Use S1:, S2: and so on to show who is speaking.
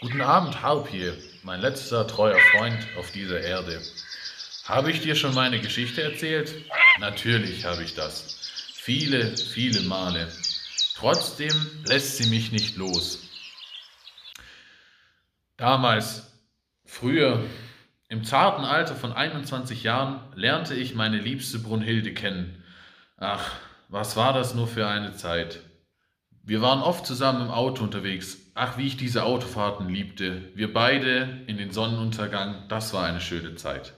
S1: Guten Abend, Harpie, mein letzter treuer Freund auf dieser Erde. Habe ich dir schon meine Geschichte erzählt? Natürlich habe ich das. Viele, viele Male. Trotzdem lässt sie mich nicht los. Damals, früher, im zarten Alter von 21 Jahren, lernte ich meine liebste Brunhilde kennen. Ach, was war das nur für eine Zeit. Wir waren oft zusammen im Auto unterwegs. Ach, wie ich diese Autofahrten liebte. Wir beide in den Sonnenuntergang, das war eine schöne Zeit.